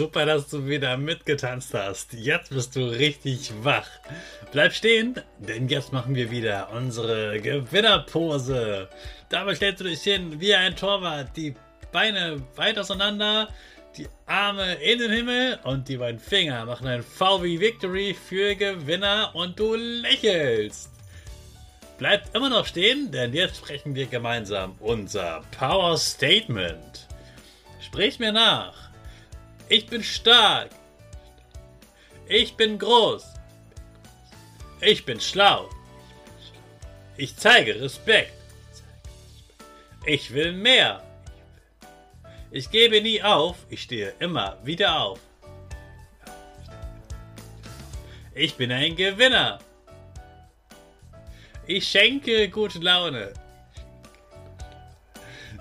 Super, dass du wieder mitgetanzt hast. Jetzt bist du richtig wach. Bleib stehen, denn jetzt machen wir wieder unsere Gewinnerpose. Dabei stellst du dich hin wie ein Torwart, die Beine weit auseinander, die Arme in den Himmel und die beiden Finger machen ein V wie Victory für Gewinner und du lächelst. Bleib immer noch stehen, denn jetzt sprechen wir gemeinsam unser Power Statement. Sprich mir nach. Ich bin stark. Ich bin groß. Ich bin schlau. Ich zeige Respekt. Ich will mehr. Ich gebe nie auf. Ich stehe immer wieder auf. Ich bin ein Gewinner. Ich schenke gute Laune.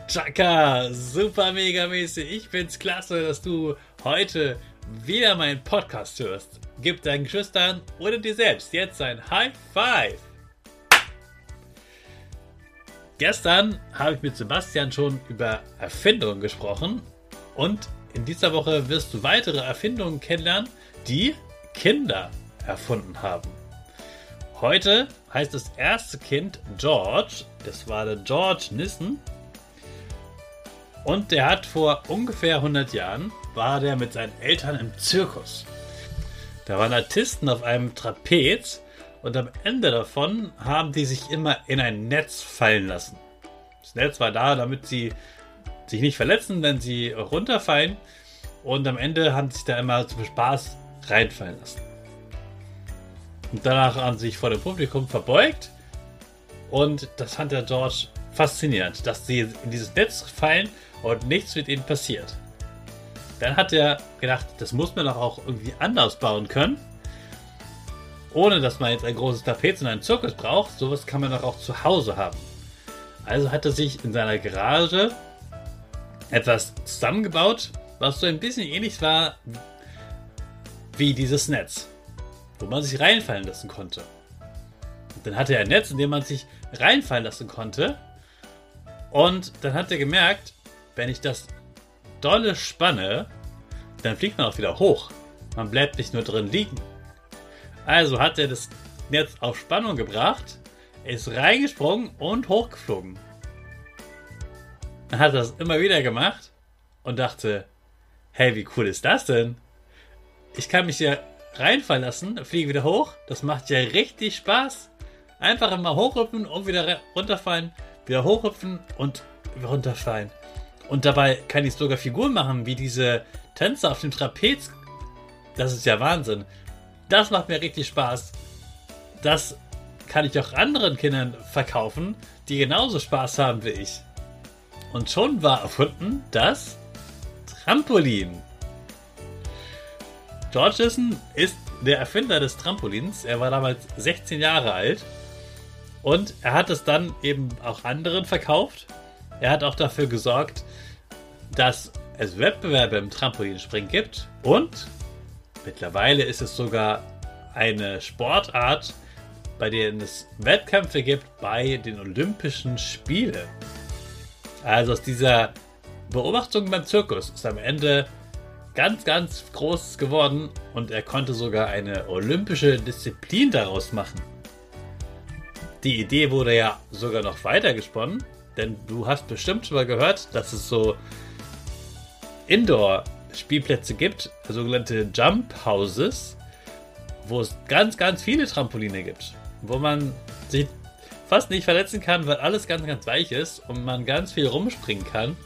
Chaka, super mega mäßig. Ich find's klasse, dass du heute wieder meinen Podcast hörst. Gib deinen Geschwistern oder dir selbst jetzt ein High Five. Gestern habe ich mit Sebastian schon über Erfindungen gesprochen und in dieser Woche wirst du weitere Erfindungen kennenlernen, die Kinder erfunden haben. Heute heißt das erste Kind George, das war der George Nissen und der hat vor ungefähr 100 Jahren, war der mit seinen Eltern im Zirkus. Da waren Artisten auf einem Trapez und am Ende davon haben die sich immer in ein Netz fallen lassen. Das Netz war da, damit sie sich nicht verletzen, wenn sie runterfallen. Und am Ende haben sie sich da immer zum Spaß reinfallen lassen. Und danach haben sie sich vor dem Publikum verbeugt. Und das fand der George faszinierend, dass sie in dieses Netz fallen und nichts mit ihnen passiert. Dann hat er gedacht, das muss man doch auch irgendwie anders bauen können. Ohne dass man jetzt ein großes Tapet und einen Zirkus braucht. Sowas kann man doch auch zu Hause haben. Also hat er sich in seiner Garage etwas zusammengebaut, was so ein bisschen ähnlich war wie dieses Netz, wo man sich reinfallen lassen konnte. Und dann hatte er ein Netz, in dem man sich reinfallen lassen konnte. Und dann hat er gemerkt, wenn ich das dolle spanne, dann fliegt man auch wieder hoch. Man bleibt nicht nur drin liegen. Also hat er das Netz auf Spannung gebracht, ist reingesprungen und hochgeflogen. Dann hat er das immer wieder gemacht und dachte, hey, wie cool ist das denn? Ich kann mich hier reinfallen lassen, fliege wieder hoch. Das macht ja richtig Spaß. Einfach immer hochhüpfen und wieder runterfallen, wieder hochhüpfen und runterfallen. Und dabei kann ich sogar Figuren machen, wie diese Tänzer auf dem Trapez. Das ist ja Wahnsinn. Das macht mir richtig Spaß. Das kann ich auch anderen Kindern verkaufen, die genauso Spaß haben wie ich. Und schon war erfunden das Trampolin. George Essen ist der Erfinder des Trampolins. Er war damals 16 Jahre alt. Und er hat es dann eben auch anderen verkauft. Er hat auch dafür gesorgt, dass es Wettbewerbe im Trampolinspringen gibt und mittlerweile ist es sogar eine Sportart, bei der es Wettkämpfe gibt bei den Olympischen Spielen. Also aus dieser Beobachtung beim Zirkus ist am Ende ganz, ganz groß geworden und er konnte sogar eine olympische Disziplin daraus machen. Die Idee wurde ja sogar noch weiter gesponnen, denn du hast bestimmt schon mal gehört, dass es so Indoor-Spielplätze gibt, sogenannte Jump Houses, wo es ganz, ganz viele Trampoline gibt, wo man sich fast nicht verletzen kann, weil alles ganz, ganz weich ist und man ganz viel rumspringen kann.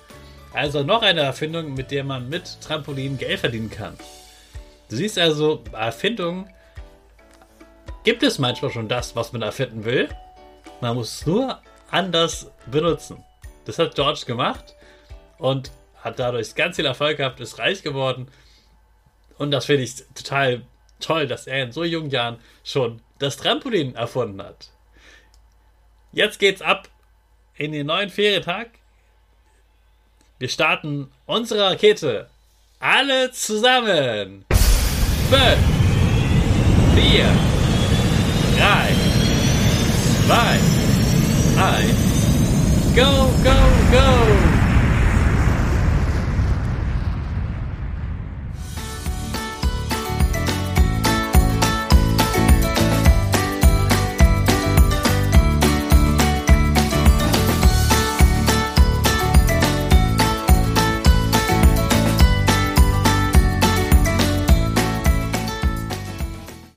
Also noch eine Erfindung, mit der man mit Trampolin Geld verdienen kann. Du siehst also, Erfindungen gibt es manchmal schon das, was man erfinden will. Man muss es nur anders benutzen. Das hat George gemacht und hat dadurch ganz viel Erfolg gehabt, ist reich geworden. Und das finde ich total toll, dass er in so jungen Jahren schon das Trampolin erfunden hat. Jetzt geht's ab in den neuen Ferientag. Wir starten unsere Rakete. Alle zusammen. 5, 4, 3, 2, 1. Go, go, go!